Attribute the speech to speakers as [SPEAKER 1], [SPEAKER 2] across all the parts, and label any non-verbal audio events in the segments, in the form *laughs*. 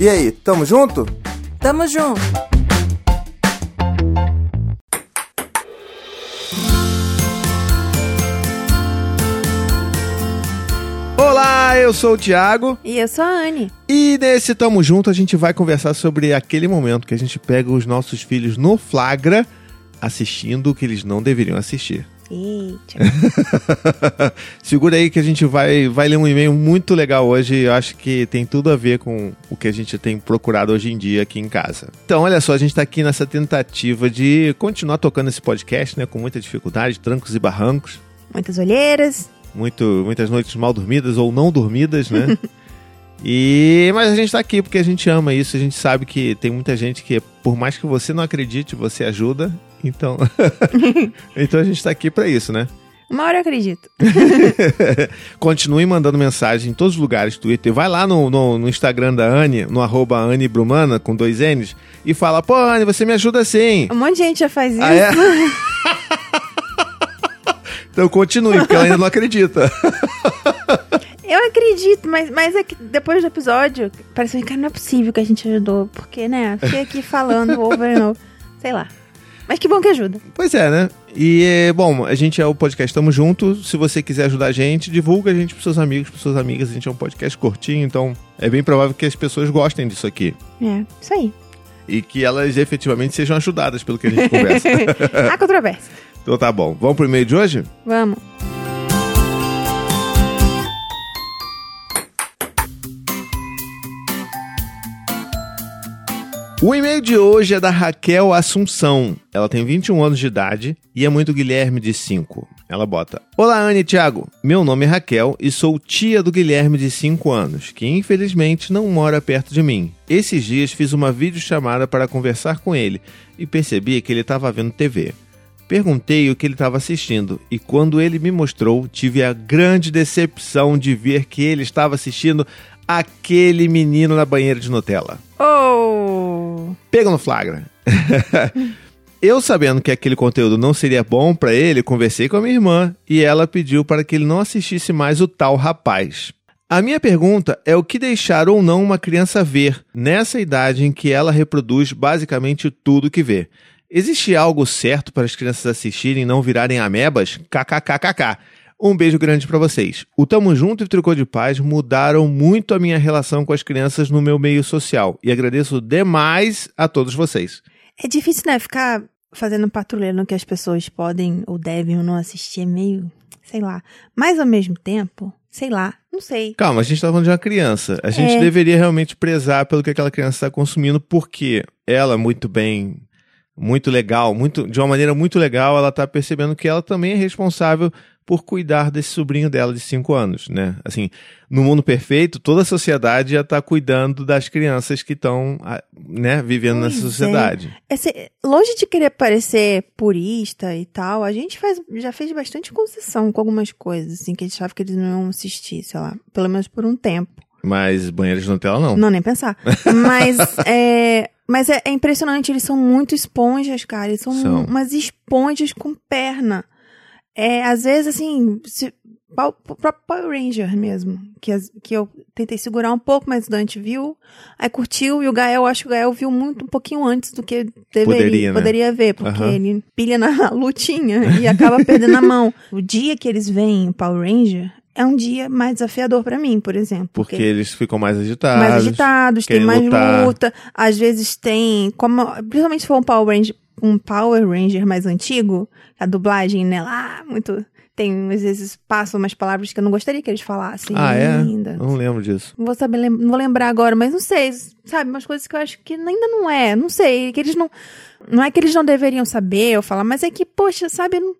[SPEAKER 1] E aí, tamo junto?
[SPEAKER 2] Tamo junto.
[SPEAKER 3] Olá, eu sou o Thiago
[SPEAKER 2] E eu sou a Anne.
[SPEAKER 3] e nesse Tamo Junto a gente vai conversar sobre aquele momento que a gente pega os nossos filhos no flagra assistindo o que eles não deveriam assistir.
[SPEAKER 2] Eita. *laughs*
[SPEAKER 3] Segura aí que a gente vai, vai ler um e-mail muito legal hoje. Eu acho que tem tudo a ver com o que a gente tem procurado hoje em dia aqui em casa. Então, olha só, a gente está aqui nessa tentativa de continuar tocando esse podcast, né? Com muita dificuldade, trancos e barrancos.
[SPEAKER 2] Muitas olheiras.
[SPEAKER 3] muito, muitas noites mal dormidas ou não dormidas, né? *laughs* e mas a gente tá aqui porque a gente ama isso, a gente sabe que tem muita gente que por mais que você não acredite, você ajuda. Então, *laughs* então a gente tá aqui para isso, né?
[SPEAKER 2] Uma hora eu acredito. *laughs*
[SPEAKER 3] Continue mandando mensagem em todos os lugares, Twitter. Vai lá no, no, no Instagram da Anne, no arroba Anne Brumana, com dois N's, e fala, pô, Anne, você me ajuda sim.
[SPEAKER 2] Um monte de gente já faz isso.
[SPEAKER 3] Ah, é? *laughs* então continue, porque ela ainda não acredita.
[SPEAKER 2] Eu acredito, mas, mas é que depois do episódio, parece que não é possível que a gente ajudou. Porque, né? Fiquei aqui falando over and over. Sei lá. Mas que bom que ajuda.
[SPEAKER 3] Pois é, né? E, é, bom, a gente é o podcast Tamo Junto. Se você quiser ajudar a gente, divulga a gente pros seus amigos, pros suas amigas. A gente é um podcast curtinho, então é bem provável que as pessoas gostem disso aqui.
[SPEAKER 2] É, isso aí.
[SPEAKER 3] E que elas efetivamente sejam ajudadas pelo que a gente conversa. *laughs*
[SPEAKER 2] Há controvérsia.
[SPEAKER 3] então tá bom. Vamos pro e-mail de hoje?
[SPEAKER 2] Vamos.
[SPEAKER 3] O e-mail de hoje é da Raquel Assunção. Ela tem 21 anos de idade e é muito Guilherme de 5. Ela bota: Olá, Anne e Thiago. Meu nome é Raquel e sou tia do Guilherme de 5 anos, que infelizmente não mora perto de mim. Esses dias fiz uma videochamada para conversar com ele e percebi que ele estava vendo TV. Perguntei o que ele estava assistindo e quando ele me mostrou, tive a grande decepção de ver que ele estava assistindo aquele menino na banheira de Nutella.
[SPEAKER 2] Oh!
[SPEAKER 3] Pega no flagra. *laughs* Eu sabendo que aquele conteúdo não seria bom pra ele, conversei com a minha irmã e ela pediu para que ele não assistisse mais o tal rapaz. A minha pergunta é o que deixar ou não uma criança ver nessa idade em que ela reproduz basicamente tudo que vê. Existe algo certo para as crianças assistirem e não virarem amebas? KKKKK. Um beijo grande pra vocês. O Tamo Junto e o Tricô de Paz mudaram muito a minha relação com as crianças no meu meio social e agradeço demais a todos vocês.
[SPEAKER 2] É difícil, né? Ficar fazendo patrulha no que as pessoas podem ou devem ou não assistir é meio, sei lá. Mas ao mesmo tempo, sei lá, não sei.
[SPEAKER 3] Calma, a gente tá falando de uma criança. A gente
[SPEAKER 2] É.
[SPEAKER 3] deveria realmente prezar pelo que aquela criança está consumindo, porque ela, muito bem, muito legal, muito, de uma maneira muito legal, ela tá percebendo que ela também é responsável por cuidar desse sobrinho dela de 5 anos, né? Assim, no mundo perfeito, toda a sociedade já tá cuidando das crianças que estão, né, vivendo
[SPEAKER 2] Pois
[SPEAKER 3] nessa
[SPEAKER 2] é.
[SPEAKER 3] sociedade.
[SPEAKER 2] Esse- longe de querer parecer purista e tal, a gente faz, já fez bastante concessão com algumas coisas, assim, que a gente achava que eles não iam assistir, sei lá, pelo menos por um tempo.
[SPEAKER 3] Mas banheiros de Nutella não.
[SPEAKER 2] Não, nem pensar. Mas *laughs* é. Mas é, é impressionante, eles são muito esponjas, cara. Eles são,
[SPEAKER 3] São.
[SPEAKER 2] umas esponjas com perna. É, às vezes, assim, se, o próprio Power Ranger mesmo. Que, que eu tentei segurar um pouco, mas o Dante viu, aí curtiu, e o Gael, acho que o Gael viu muito um pouquinho antes do que deveria,
[SPEAKER 3] Poderia, né?
[SPEAKER 2] ver, porque
[SPEAKER 3] Aham.
[SPEAKER 2] ele pilha na *laughs* lutinha e acaba perdendo a mão. O dia que eles veem o Power Ranger é um dia mais desafiador pra mim, por exemplo.
[SPEAKER 3] Porque eles ficam mais agitados.
[SPEAKER 2] mais agitados, tem mais
[SPEAKER 3] lutar.
[SPEAKER 2] luta. Às vezes tem, como, principalmente se for um Power Ranger, um Power Ranger mais antigo, a dublagem, né, lá, muito, tem, às vezes passam umas palavras que eu não gostaria que eles falassem
[SPEAKER 3] Ah, é?
[SPEAKER 2] ainda.
[SPEAKER 3] Não lembro disso.
[SPEAKER 2] Não vou saber, não vou lembrar agora, mas não sei, sabe, umas coisas que eu acho que ainda não é, não sei, que eles não, não é que eles não deveriam saber ou falar, mas é que, poxa, sabe, não-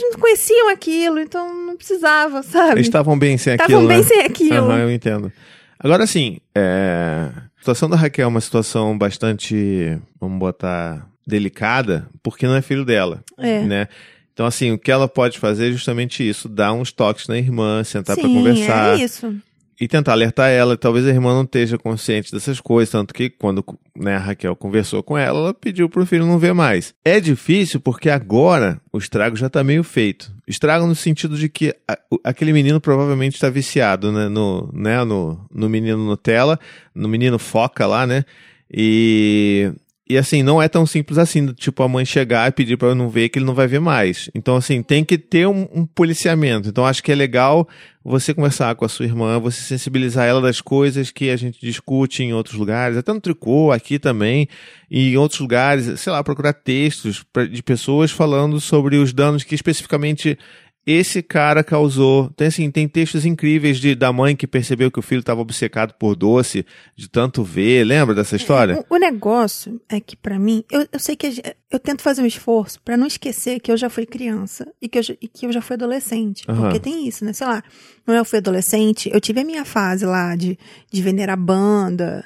[SPEAKER 2] eles não conheciam aquilo, então não precisava, sabe?
[SPEAKER 3] Eles estavam bem sem aquilo,
[SPEAKER 2] Estavam bem
[SPEAKER 3] né?
[SPEAKER 2] sem aquilo.
[SPEAKER 3] Aham, eu entendo. Agora sim, é... a situação da Raquel é uma situação bastante, vamos botar, delicada, porque não é filho dela,
[SPEAKER 2] É.
[SPEAKER 3] né? Então, assim, o que ela pode fazer é justamente isso, dar uns toques na irmã, sentar pra
[SPEAKER 2] Sim,
[SPEAKER 3] conversar.
[SPEAKER 2] é isso.
[SPEAKER 3] E tentar alertar ela. Talvez a irmã não esteja consciente dessas coisas, tanto que quando né, a Raquel conversou com ela, ela pediu pro filho não ver mais. É difícil porque agora o estrago já tá meio feito. Estrago no sentido de que a, aquele menino provavelmente está viciado né, no, né, no, no menino Nutella, no menino Foca lá, né? E e assim, não é tão simples assim, tipo, a mãe chegar e pedir para não ver que ele não vai ver mais. Então, assim, tem que ter um, um, policiamento. Então, acho que é legal você conversar com a sua irmã, você sensibilizar ela das coisas que a gente discute em outros lugares, até no tricô, aqui também, e em outros lugares, sei lá, procurar textos de pessoas falando sobre os danos que especificamente esse cara causou. Tem assim, tem textos incríveis de da mãe que percebeu que o filho estava obcecado por doce, de tanto ver. Lembra dessa história?
[SPEAKER 2] É, o, o, negócio é que para mim, eu, eu sei que eu tento fazer um esforço para não esquecer que eu já fui criança e que eu, e que eu já fui adolescente. Uhum. Porque tem isso, né? Sei lá, quando eu fui adolescente, eu tive a minha fase lá de, de vender a banda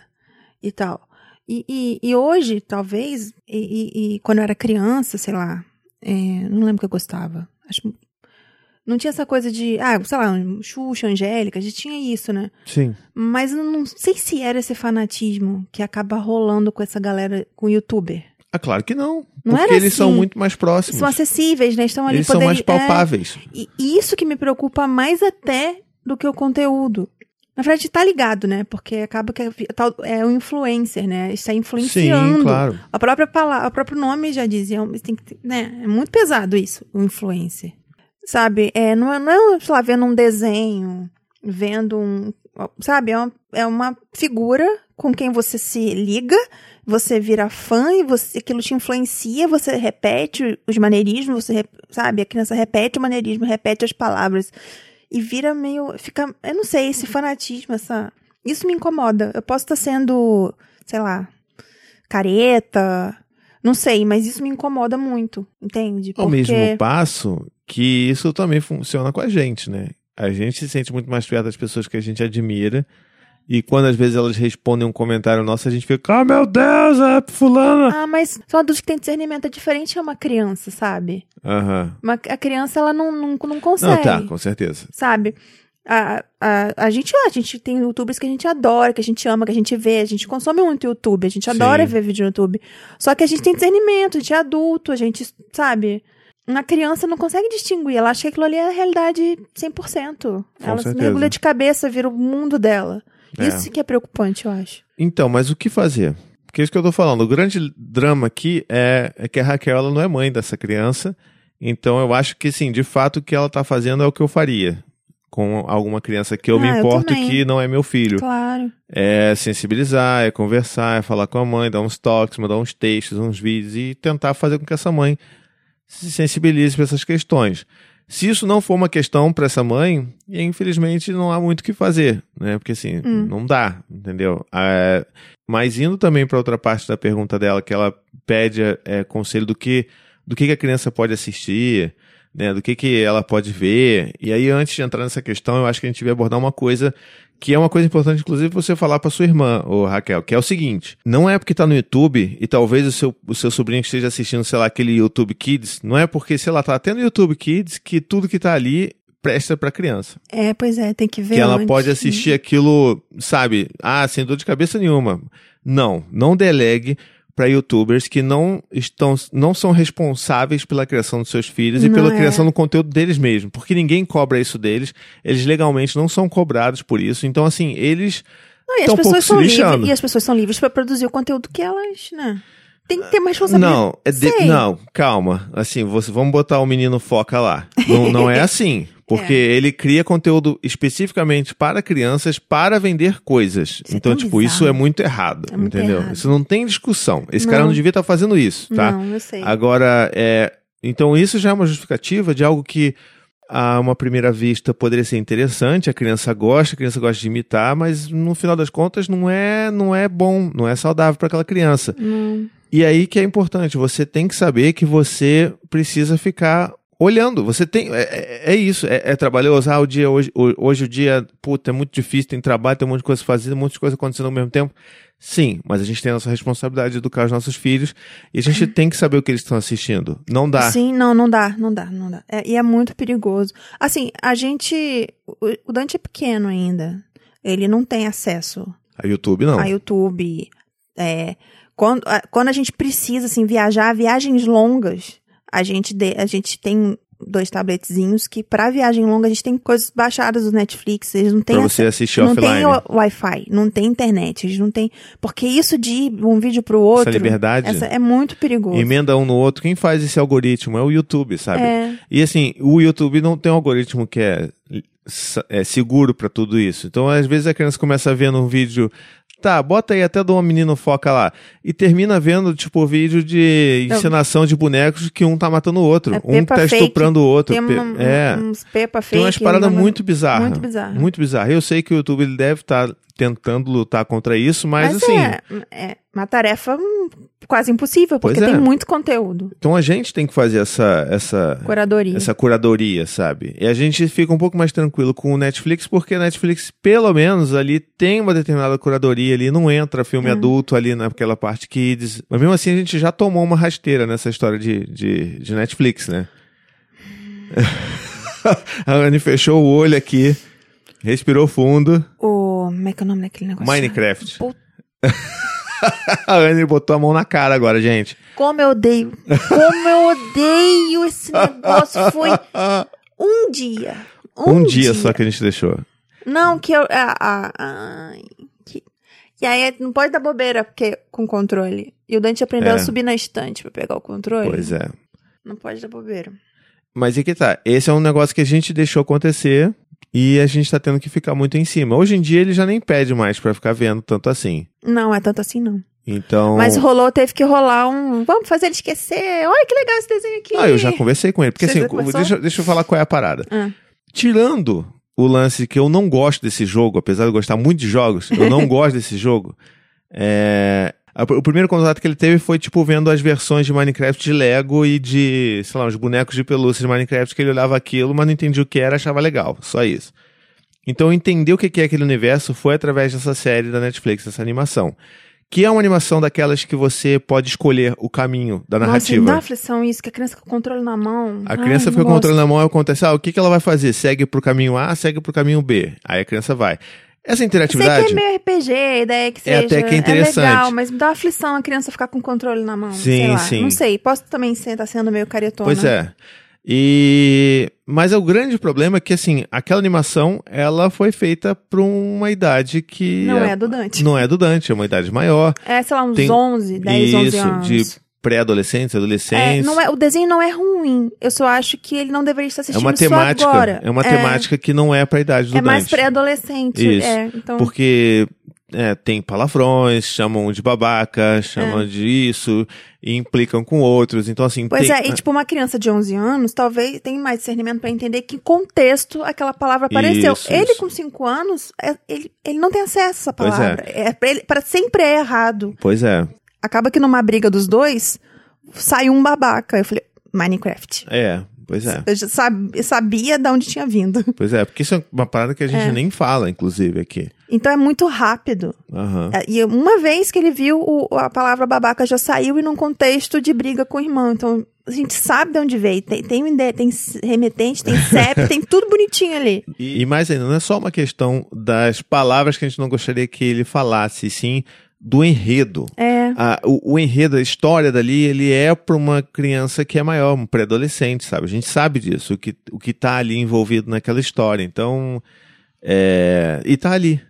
[SPEAKER 2] e tal. E, e, e hoje, talvez, e, e, quando eu era criança, sei lá, é, não lembro que eu gostava. Acho não tinha essa coisa de, ah, sei lá, Xuxa, Angélica, a gente tinha isso, né?
[SPEAKER 3] Sim.
[SPEAKER 2] Mas eu não sei se era esse fanatismo que acaba rolando com essa galera, com o youtuber.
[SPEAKER 3] Ah, claro que não. não porque eles assim. são muito mais próximos.
[SPEAKER 2] São acessíveis, né? Estão ali
[SPEAKER 3] Eles são mais palpáveis.
[SPEAKER 2] É, e isso que me preocupa mais até do que o conteúdo. Na verdade, tá ligado, né? Porque acaba que é, é o influencer, né? Está influenciando.
[SPEAKER 3] Sim, claro.
[SPEAKER 2] A própria palavra, o próprio nome já dizia, é tem que, né? É muito pesado isso, o influencer. Sabe? É, não, é, não é, sei lá, vendo um desenho, vendo um. Sabe? É uma, é uma figura com quem você se liga, você vira fã e você, aquilo te influencia, você repete os maneirismos, você, sabe? A criança repete o maneirismo, repete as palavras. E vira meio. Fica. Eu não sei, esse fanatismo, essa. Isso me incomoda. Eu posso estar sendo, sei lá, careta, não sei, mas isso me incomoda muito, entende?
[SPEAKER 3] Porque... Ao mesmo passo que isso também funciona com a gente, né? A gente se sente muito mais perto das pessoas que a gente admira. E quando às vezes elas respondem um comentário nosso, a gente fica, ah, oh, meu Deus, é fulana.
[SPEAKER 2] Ah, mas são adultos que têm discernimento é diferente é uma criança, sabe?
[SPEAKER 3] Aham.
[SPEAKER 2] Uhum. a criança, ela não, não, não consegue. Não,
[SPEAKER 3] tá, com certeza.
[SPEAKER 2] Sabe? A, a, a, gente, a gente tem youtubers que a gente adora, que a gente ama, que a gente vê, a gente consome muito YouTube, a gente adora Sim. ver vídeo no YouTube. Só que a gente tem discernimento, a gente é adulto, a gente, sabe? Uma criança não consegue distinguir, ela acha que aquilo ali é a realidade 100%. Com ela certeza. se mergulha de cabeça, vira o mundo dela. É. Isso que é preocupante, eu acho.
[SPEAKER 3] Então, mas o que fazer? Porque é isso que eu tô falando. O grande drama aqui é, é que a Raquel ela não é mãe dessa criança. Então eu acho que, sim, de fato o que ela tá fazendo é o que eu faria com alguma criança que eu ah, me importo eu que não é meu filho.
[SPEAKER 2] Claro.
[SPEAKER 3] É sensibilizar, é conversar, é falar com a mãe, dar uns toques, mandar uns textos, uns vídeos e tentar fazer com que essa mãe se sensibilize para essas questões. Se isso não for uma questão para essa mãe, infelizmente não há muito o que fazer, né? Porque assim, hum. não dá, entendeu? É, mas indo também para outra parte da pergunta dela, que ela pede é, conselho do que do que, que a criança pode assistir, né, do que, que ela pode ver. E aí, antes de entrar nessa questão, eu acho que a gente vai abordar uma coisa que é uma coisa importante, inclusive, você falar para sua irmã, ô Raquel, que é o seguinte: não é porque tá no YouTube e talvez o seu, o seu sobrinho esteja assistindo, sei lá, aquele YouTube Kids, não é porque, sei lá, tá até no YouTube Kids que tudo que tá ali presta para criança.
[SPEAKER 2] É, pois é, tem que ver.
[SPEAKER 3] Que ela pode assistir aquilo, sabe? Ah, sem dor de cabeça nenhuma. Não, não delegue para youtubers que não estão não são responsáveis pela criação dos seus filhos não e pela é. criação do conteúdo deles mesmos, porque ninguém cobra isso deles, eles legalmente não são cobrados por isso. Então assim, eles
[SPEAKER 2] não, e as pessoas são livres, e as pessoas são livres para produzir o conteúdo que elas, né? Tem que ter mais responsabilidade.
[SPEAKER 3] Não, é de, não, calma. Assim, você, vamos botar o menino foca lá. Não, não é *laughs* assim. Porque é. ele cria conteúdo especificamente para crianças para vender coisas. Isso é então, é tipo, bizarro. isso é muito errado, é muito entendeu? Errado. Isso não tem discussão. Esse não. cara não devia estar tá fazendo isso, tá?
[SPEAKER 2] Não, eu sei.
[SPEAKER 3] Agora, é, então isso já é uma justificativa de algo que a uma primeira vista poderia ser interessante, a criança gosta, a criança gosta de imitar, mas no final das contas não é, não é bom, não é saudável para aquela criança.
[SPEAKER 2] Hum.
[SPEAKER 3] E aí que é importante, você tem que saber que você precisa ficar olhando. Você tem. É, é, é isso, é, é, trabalhoso. Ah, o dia hoje, hoje o dia, puta, é muito difícil, tem trabalho, tem um monte de coisa fazer, um monte de coisa acontecendo ao mesmo tempo. Sim, mas a gente tem a nossa responsabilidade de educar os nossos filhos e a gente uhum. *laughs* tem que saber o que eles estão assistindo. Não dá.
[SPEAKER 2] Sim, não, não dá, não dá, não dá. É, e é muito perigoso. Assim, a gente. O Dante é pequeno ainda. ele não tem acesso
[SPEAKER 3] A YouTube não.
[SPEAKER 2] a YouTube. É, quando, a, quando a gente precisa, assim, viajar, viagens longas, a gente, de- a gente tem dois tabletzinhos que, pra viagem longa, a gente tem coisas baixadas do Netflix, eles não têm
[SPEAKER 3] Pra você assistir
[SPEAKER 2] não
[SPEAKER 3] offline.
[SPEAKER 2] tem Wi-Fi, não tem internet, eles não tem. Porque isso de ir um vídeo pro outro.
[SPEAKER 3] liberdade.
[SPEAKER 2] essa é muito perigoso.
[SPEAKER 3] Emenda um no outro. Quem faz esse algoritmo é o YouTube, sabe?
[SPEAKER 2] É.
[SPEAKER 3] E assim, o YouTube não tem um algoritmo que é, é seguro pra tudo isso. Então, às vezes a criança começa vendo um vídeo, tá, bota aí até de uma menina foca lá, e termina vendo, tipo, vídeo de
[SPEAKER 2] Não.
[SPEAKER 3] encenação de bonecos que um tá matando o outro.
[SPEAKER 2] É
[SPEAKER 3] um tá
[SPEAKER 2] Fake.
[SPEAKER 3] estuprando o outro.
[SPEAKER 2] Tem
[SPEAKER 3] Pe-
[SPEAKER 2] uma-
[SPEAKER 3] é.
[SPEAKER 2] uns pepa fake.
[SPEAKER 3] Tem umas paradas muito bizarras.
[SPEAKER 2] Muito bizarro.
[SPEAKER 3] Muito bizarras. Eu sei que o YouTube ele deve estar tentando lutar contra isso, mas, assim.
[SPEAKER 2] é, é uma tarefa hum, quase impossível, porque
[SPEAKER 3] é.
[SPEAKER 2] tem muito conteúdo.
[SPEAKER 3] Então a gente tem que fazer essa, essa,
[SPEAKER 2] Curadoria.
[SPEAKER 3] essa curadoria, sabe? E a gente fica um pouco mais tranquilo com o Netflix, porque a Netflix, pelo menos, ali tem uma determinada curadoria ali, não entra filme adulto ali naquela parte kids. Mas mesmo assim a gente já tomou uma rasteira nessa história de, de, de Netflix, né? *laughs* a Anne fechou o olho aqui, respirou fundo.
[SPEAKER 2] O. Como é que é o nome daquele negócio?
[SPEAKER 3] Minecraft.
[SPEAKER 2] Puta, *laughs*
[SPEAKER 3] A Anne botou a mão na cara agora, gente.
[SPEAKER 2] Como eu odeio. Como eu odeio esse negócio. Foi um dia. Um,
[SPEAKER 3] Um, dia, só que a gente deixou.
[SPEAKER 2] Não, que eu. ah, ah, que- E aí não pode dar bobeira porque, com controle. E o Dante aprendeu
[SPEAKER 3] É.
[SPEAKER 2] a subir na estante pra pegar o controle.
[SPEAKER 3] Pois é.
[SPEAKER 2] Não pode dar bobeira.
[SPEAKER 3] Mas e que tá? Esse é um negócio que a gente deixou acontecer e a gente tá tendo que ficar muito em cima. Hoje em dia ele já nem pede mais pra ficar vendo tanto assim.
[SPEAKER 2] Não, é tanto assim não.
[SPEAKER 3] Então.
[SPEAKER 2] Mas rolou, teve que rolar um. Vamos fazer ele esquecer. Olha que legal esse desenho aqui.
[SPEAKER 3] Ah, eu já conversei com ele. Porque
[SPEAKER 2] Você
[SPEAKER 3] assim, deixa, deixa eu falar qual é a parada.
[SPEAKER 2] Ah.
[SPEAKER 3] Tirando o lance que eu não gosto desse jogo, apesar de eu gostar muito de jogos, eu não *laughs* gosto desse jogo. É. a- O primeiro contato que ele teve foi, tipo, vendo as versões de Minecraft de Lego e de, sei lá, os bonecos de pelúcia de Minecraft, que ele olhava aquilo, mas não entendia o que era, achava legal. Só isso. Então, entender o que é aquele universo foi através dessa série da Netflix, dessa animação. Que é uma animação daquelas que você pode escolher o caminho da
[SPEAKER 2] Nossa,
[SPEAKER 3] narrativa.
[SPEAKER 2] me dá aflição isso, que a criança com o controle na mão.
[SPEAKER 3] A criança
[SPEAKER 2] Ai,
[SPEAKER 3] fica com o
[SPEAKER 2] nossa.
[SPEAKER 3] controle na mão e acontece, ah, o que, que ela vai fazer? Segue pro caminho A, segue pro caminho B. Aí a criança vai. Essa
[SPEAKER 2] Eu sei
[SPEAKER 3] interatividade.
[SPEAKER 2] que é meio RPG, a ideia é que
[SPEAKER 3] É
[SPEAKER 2] seja.
[SPEAKER 3] até que é interessante.
[SPEAKER 2] legal, mas me dá aflição a criança ficar com o controle na mão.
[SPEAKER 3] Sim,
[SPEAKER 2] sei lá.
[SPEAKER 3] sim.
[SPEAKER 2] Não sei, posso também estar sendo meio caretona.
[SPEAKER 3] Pois é. E mas o grande problema é que assim, aquela animação, ela foi feita para uma idade que
[SPEAKER 2] Não é do Dante.
[SPEAKER 3] Não é do Dante, é uma idade maior.
[SPEAKER 2] É, sei lá, uns
[SPEAKER 3] Tem
[SPEAKER 2] 11, 10, 11
[SPEAKER 3] Isso,
[SPEAKER 2] anos.
[SPEAKER 3] de pré-adolescentes,
[SPEAKER 2] É,
[SPEAKER 3] adolescentes.
[SPEAKER 2] não é, o desenho não é ruim. Eu só acho que ele não deveria estar
[SPEAKER 3] É
[SPEAKER 2] assistindo
[SPEAKER 3] uma temática,
[SPEAKER 2] agora.
[SPEAKER 3] é uma temática que não é para a idade do
[SPEAKER 2] É mais
[SPEAKER 3] Dante.
[SPEAKER 2] pré-adolescente.
[SPEAKER 3] Isso.
[SPEAKER 2] É, então,
[SPEAKER 3] Porque é, tem palavrões, chamam de babaca, chamam de isso, e implicam com outros. Então, assim.
[SPEAKER 2] Pois
[SPEAKER 3] tem-
[SPEAKER 2] é, e tipo, uma criança de 11 anos talvez tenha mais discernimento pra entender que contexto aquela palavra apareceu.
[SPEAKER 3] Isso,
[SPEAKER 2] ele
[SPEAKER 3] isso.
[SPEAKER 2] com 5 anos, é- ele, ele não tem acesso a essa
[SPEAKER 3] Pois é.
[SPEAKER 2] palavra. É. pra ele, para sempre é errado.
[SPEAKER 3] Pois é.
[SPEAKER 2] Acaba que numa briga dos dois, sai um babaca. Eu falei, Minecraft.
[SPEAKER 3] É, pois é.
[SPEAKER 2] Eu já sab- eu sabia de onde tinha vindo. *laughs*
[SPEAKER 3] Pois é, porque isso é uma parada que a gente
[SPEAKER 2] É.
[SPEAKER 3] nem fala, inclusive, aqui.
[SPEAKER 2] Então é muito rápido. É, E uma vez que ele viu, o- a palavra babaca já saiu e num contexto de briga com o irmão. Então, a gente sabe de onde veio. Tem, tem, tem remetente, tem CEP, *laughs* tem tudo bonitinho ali.
[SPEAKER 3] E, e mais ainda, não é só uma questão das palavras que a gente não gostaria que ele falasse, sim do enredo.
[SPEAKER 2] É.
[SPEAKER 3] A- o, o enredo, a história dali, ele é para uma criança que é maior, um pré-adolescente, sabe? A gente sabe disso, o que, o que tá ali envolvido naquela história. Então, é, e tá ali.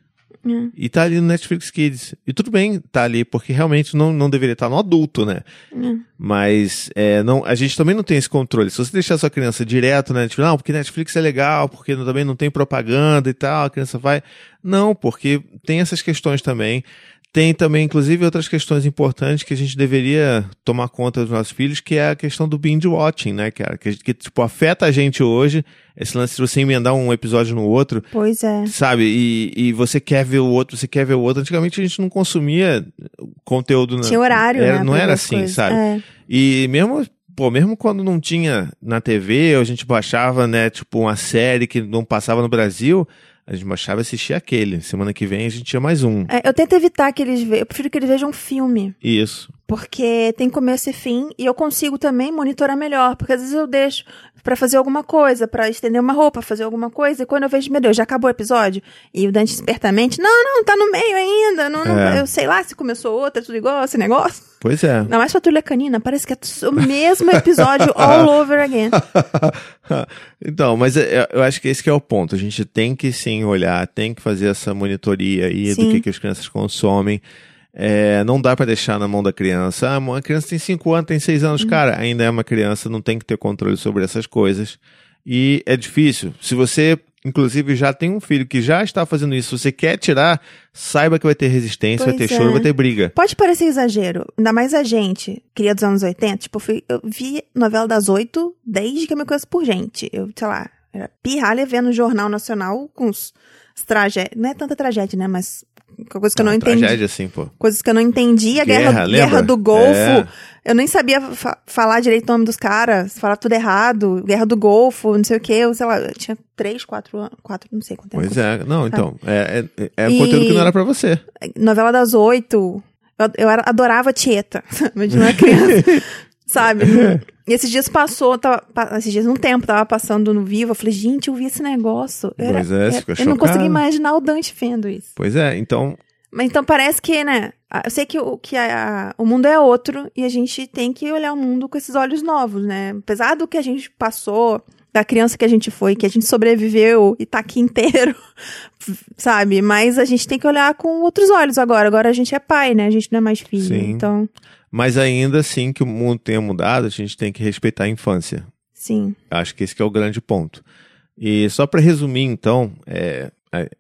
[SPEAKER 2] É.
[SPEAKER 3] E tá ali no Netflix Kids. E tudo bem, tá ali, porque realmente não, não deveria estar no adulto, né?
[SPEAKER 2] É.
[SPEAKER 3] Mas é, não, a gente também não tem esse controle. Se você deixar sua criança direto na Netflix, não, porque Netflix é legal, porque também não tem propaganda e tal, a criança vai. Não, porque tem essas questões também. Tem também, inclusive, outras questões importantes que a gente deveria tomar conta dos nossos filhos, que é a questão do binge watching, né, cara? Que, que tipo, afeta a gente hoje, esse lance de você emendar um episódio no outro.
[SPEAKER 2] Pois é.
[SPEAKER 3] Sabe, e, e você quer ver o outro, você quer ver o outro. Antigamente a gente não consumia conteúdo. na-
[SPEAKER 2] Tinha horário,
[SPEAKER 3] era,
[SPEAKER 2] né?
[SPEAKER 3] Não era assim,
[SPEAKER 2] coisas.
[SPEAKER 3] sabe?
[SPEAKER 2] É.
[SPEAKER 3] E mesmo, pô, mesmo quando não tinha na TV, a gente baixava, né, tipo, uma série que não passava no Brasil, a gente baixava e assistia aquele. Semana que vem a gente tinha mais um.
[SPEAKER 2] É, eu tento evitar que eles vejam. Eu prefiro que eles vejam um filme.
[SPEAKER 3] Isso.
[SPEAKER 2] Porque tem começo e fim. E eu consigo também monitorar melhor. Porque às vezes eu deixo. Pra fazer alguma coisa, pra estender uma roupa, fazer alguma coisa, e quando eu vejo, meu Deus, já acabou o episódio, e o Dante espertamente, não, não, tá no meio ainda, não, não,
[SPEAKER 3] É.
[SPEAKER 2] eu sei lá se começou outra, tudo igual esse negócio.
[SPEAKER 3] Pois é.
[SPEAKER 2] Ainda mais Patrulha Canina, parece que é o mesmo episódio *laughs* all over again. *laughs*
[SPEAKER 3] então, mas é- eu acho que esse que é o ponto. A gente tem que sim olhar, tem que fazer essa monitoria aí do
[SPEAKER 2] Sim.
[SPEAKER 3] que, que as crianças consomem. É, não dá pra deixar na mão da criança. Ah, uma criança tem 5 anos, tem 6 anos. Cara, ainda é uma criança, não tem que ter controle sobre essas coisas. E é difícil. Se você, inclusive, já tem um filho que já está fazendo isso, você quer tirar, saiba que vai ter resistência, vai
[SPEAKER 2] Pois
[SPEAKER 3] ter
[SPEAKER 2] é.
[SPEAKER 3] choro, vai ter briga.
[SPEAKER 2] Pode parecer exagero, ainda mais a gente, cria dos anos 80, tipo, eu, fui- eu vi novela das oito desde que eu me conheço por gente. Eu, sei lá, era pirralha vendo o Jornal Nacional com os tragédias, não é tanta tragédia, né, mas coisas que eu não
[SPEAKER 3] Ah,
[SPEAKER 2] entendi.
[SPEAKER 3] Tragédia, assim, pô.
[SPEAKER 2] Coisas que eu não entendi, a
[SPEAKER 3] Guerra,
[SPEAKER 2] guerra, guerra do Golfo.
[SPEAKER 3] É.
[SPEAKER 2] Eu nem sabia fa- falar direito o nome dos caras, falar tudo errado. Guerra do Golfo, não sei o quê. Eu, sei lá, eu tinha três, quatro anos, quatro, não sei quanto tempo.
[SPEAKER 3] Pois é. Não, então. É, é, é
[SPEAKER 2] E-
[SPEAKER 3] conteúdo que não era pra você.
[SPEAKER 2] novela das oito. Eu, eu era- adorava Tieta, *laughs* mas não era criança. *laughs* sabe? *laughs* E esses dias passou, tava, esses dias, um tempo, tava passando no vivo. Eu falei, gente, eu vi esse negócio. Eu,
[SPEAKER 3] Pois é, você ficou
[SPEAKER 2] eu não consegui imaginar o Dante vendo isso.
[SPEAKER 3] Pois é, então.
[SPEAKER 2] Mas então parece que, né? Eu sei que, o, que a- o mundo é outro e a gente tem que olhar o mundo com esses olhos novos, né? Apesar do que a gente passou, da criança que a gente foi, que a gente sobreviveu e tá aqui inteiro, *laughs* sabe? Mas a gente tem que olhar com outros olhos agora. Agora a gente é pai, né? A gente não é mais filho.
[SPEAKER 3] Sim.
[SPEAKER 2] Então,
[SPEAKER 3] Mas ainda assim que o mundo tenha mudado, a gente tem que respeitar a infância.
[SPEAKER 2] sim.
[SPEAKER 3] Acho que esse que é o grande ponto. E só para resumir, então, é,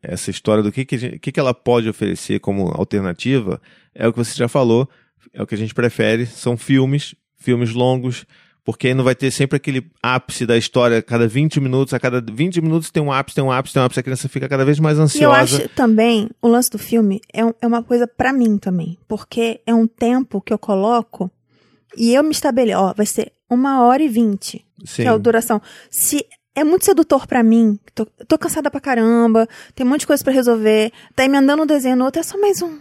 [SPEAKER 3] essa história do que, que, gente- que, que ela pode oferecer como alternativa, é o que você já falou, é o que a gente prefere, são filmes, filmes longos, porque aí não vai ter sempre aquele ápice da história, a cada 20 minutos, a cada 20 minutos tem um ápice, tem um ápice, tem um ápice, a criança fica cada vez mais
[SPEAKER 2] E eu
[SPEAKER 3] ansiosa.
[SPEAKER 2] acho também, o lance do filme é, um- é uma coisa pra mim também. Porque é um tempo que eu coloco e eu me estabeleço, ó, vai ser uma hora e vinte. Que é a duração. Se é muito sedutor pra mim, tô, tô cansada pra caramba, tem um monte de coisa pra resolver, tá emendando um desenho no outro, é só mais um.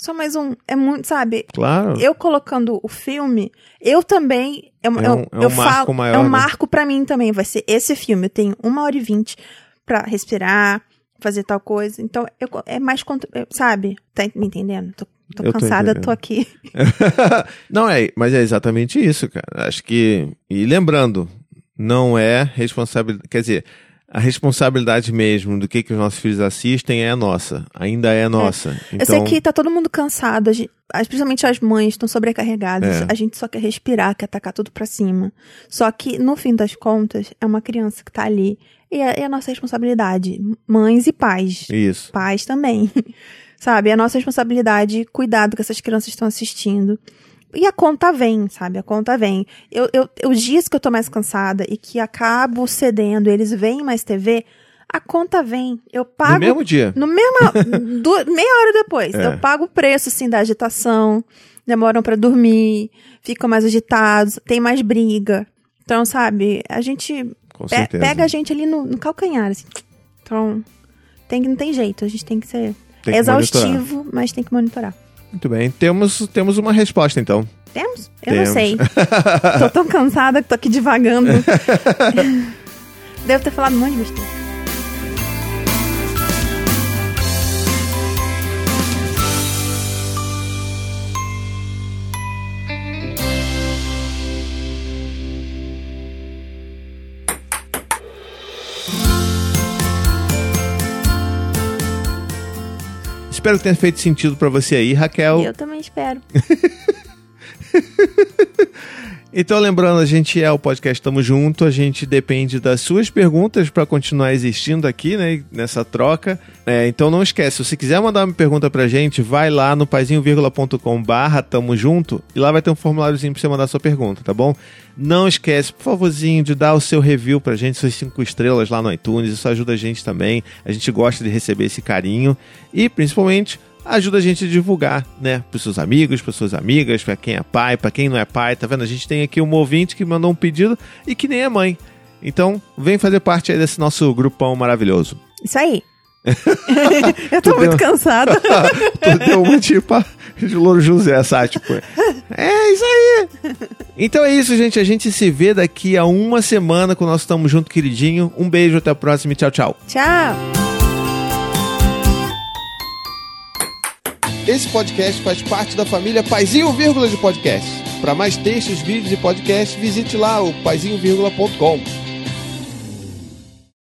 [SPEAKER 2] Só mais um. É muito, sabe?
[SPEAKER 3] Claro.
[SPEAKER 2] Eu colocando o filme, eu também. É,
[SPEAKER 3] É um- é um
[SPEAKER 2] eu
[SPEAKER 3] marco
[SPEAKER 2] falo,
[SPEAKER 3] maior,
[SPEAKER 2] É um
[SPEAKER 3] né?
[SPEAKER 2] marco pra mim também. Vai ser esse filme. Eu tenho uma hora e vinte pra respirar, fazer tal coisa. Então, eu, é mais. contro- eu- Sabe? Tá me entendendo? Tô, tô
[SPEAKER 3] Eu tô
[SPEAKER 2] cansada,
[SPEAKER 3] entendendo.
[SPEAKER 2] tô aqui. *laughs*
[SPEAKER 3] não é, mas é exatamente isso, cara. Acho que e lembrando, não é responsabilidade, quer dizer, a responsabilidade mesmo do que que os nossos filhos assistem é nossa, ainda é nossa.
[SPEAKER 2] Eu sei
[SPEAKER 3] Então,
[SPEAKER 2] que tá todo mundo cansado, as- principalmente as mães estão sobrecarregadas.
[SPEAKER 3] É.
[SPEAKER 2] A gente só quer respirar, quer atacar tudo pra cima. Só que, no fim das contas, é uma criança que tá ali. E é, é a nossa responsabilidade. Mães e pais.
[SPEAKER 3] isso.
[SPEAKER 2] Pais também. *laughs* sabe? É a nossa responsabilidade cuidar do que essas crianças estão assistindo. E a conta vem, sabe? A conta vem. Eu, eu, os dias que eu tô mais cansada e que acabo cedendo, eles veem mais TV, a conta vem. Eu pago.
[SPEAKER 3] No mesmo dia.
[SPEAKER 2] No *laughs* du- meia hora depois,
[SPEAKER 3] É.
[SPEAKER 2] eu pago o preço, assim, da agitação, demoram pra dormir, ficam mais agitados, tem mais briga. Então, sabe, a gente pe- pega a gente ali no, no calcanhar, assim. Então, tem, que- não tem jeito, a gente tem que ser
[SPEAKER 3] Tem que
[SPEAKER 2] exaustivo, mas tem que monitorar.
[SPEAKER 3] Muito bem. Temos, temos uma resposta, então.
[SPEAKER 2] Temos? Eu
[SPEAKER 3] Temos.
[SPEAKER 2] não sei. *laughs* tô tão cansada que tô aqui divagando. *laughs* Devo ter falado um monte de besteira.
[SPEAKER 3] Espero que tenha feito sentido pra você aí, Raquel.
[SPEAKER 2] Eu também espero. *laughs*
[SPEAKER 3] Então, lembrando, a gente é o podcast Tamo Junto, a gente depende das suas perguntas para continuar existindo aqui, né, nessa troca. É, então não esquece, se quiser mandar uma pergunta pra gente, vai lá no paizinho.com barra Tamo Junto e lá vai ter um formuláriozinho pra você mandar sua pergunta, tá bom? Não esquece, por favorzinho, de dar o seu review pra gente, suas cinco estrelas lá no iTunes, isso ajuda a gente também, a gente gosta de receber esse carinho e, principalmente, ajuda a gente a divulgar, né, pros seus amigos, pras suas amigas, pra quem é pai, pra quem não é pai, tá vendo? A gente tem aqui um ouvinte que mandou um pedido e que nem é mãe. Então, vem fazer parte aí desse nosso grupão maravilhoso.
[SPEAKER 2] Isso aí. *laughs* eu tô muito
[SPEAKER 3] deu-
[SPEAKER 2] cansada. *laughs*
[SPEAKER 3] tu deu uma tipo, de Louro José, sabe? Tipo, é isso aí. Então é isso, gente. A gente se vê daqui a uma semana com o nosso Tamo Junto Queridinho. Um beijo, até a próxima e tchau, tchau.
[SPEAKER 2] Tchau.
[SPEAKER 3] Esse podcast faz parte da família Paizinho Vírgula de Podcast. Para mais textos, vídeos e podcasts, visite lá o paizinho.com.